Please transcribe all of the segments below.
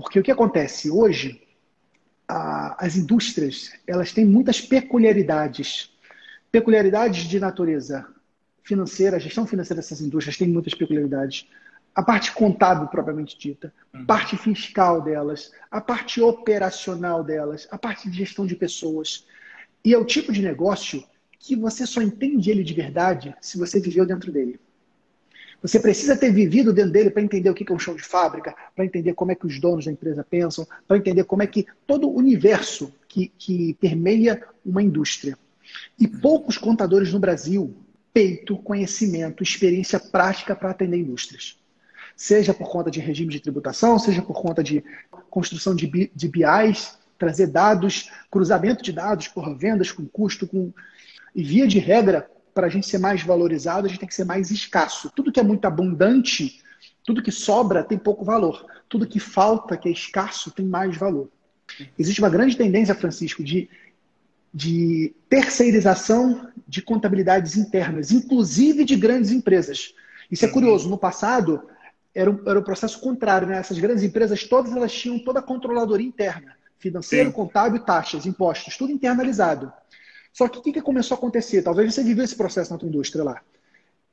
Porque o que acontece hoje, a, as indústrias elas têm muitas peculiaridades, peculiaridades de natureza financeira, a gestão financeira dessas indústrias tem muitas peculiaridades. A parte contábil propriamente dita, uhum. parte fiscal delas, a parte operacional delas, a parte de gestão de pessoas. E é o tipo de negócio que você só entende ele de verdade se você viveu dentro dele. Você precisa ter vivido dentro dele para entender o que é um chão de fábrica, para entender como é que os donos da empresa pensam, para entender como é que todo o universo que, que permeia uma indústria. E poucos contadores no Brasil peito, conhecimento, experiência prática para atender indústrias. Seja por conta de regime de tributação, seja por conta de construção de, de BIs, trazer dados, cruzamento de dados por vendas com custo, com... e via de regra, para a gente ser mais valorizado, a gente tem que ser mais escasso. Tudo que é muito abundante, tudo que sobra tem pouco valor. Tudo que falta, que é escasso, tem mais valor. Existe uma grande tendência, Francisco, de, de terceirização de contabilidades internas, inclusive de grandes empresas. Isso é curioso. No passado, era o, era o processo contrário. Né? Essas grandes empresas, todas elas tinham toda a controladoria interna. Financeiro, Sim. contábil, taxas, impostos, tudo internalizado. Só que o que, que começou a acontecer? Talvez você viveu esse processo na tua indústria lá.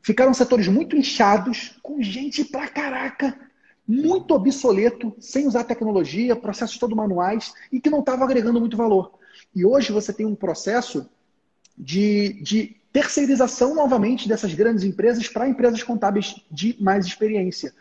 Ficaram setores muito inchados, com gente pra caraca, muito obsoleto, sem usar tecnologia, processos todos manuais e que não estava agregando muito valor. E hoje você tem um processo de, de terceirização novamente dessas grandes empresas para empresas contábeis de mais experiência.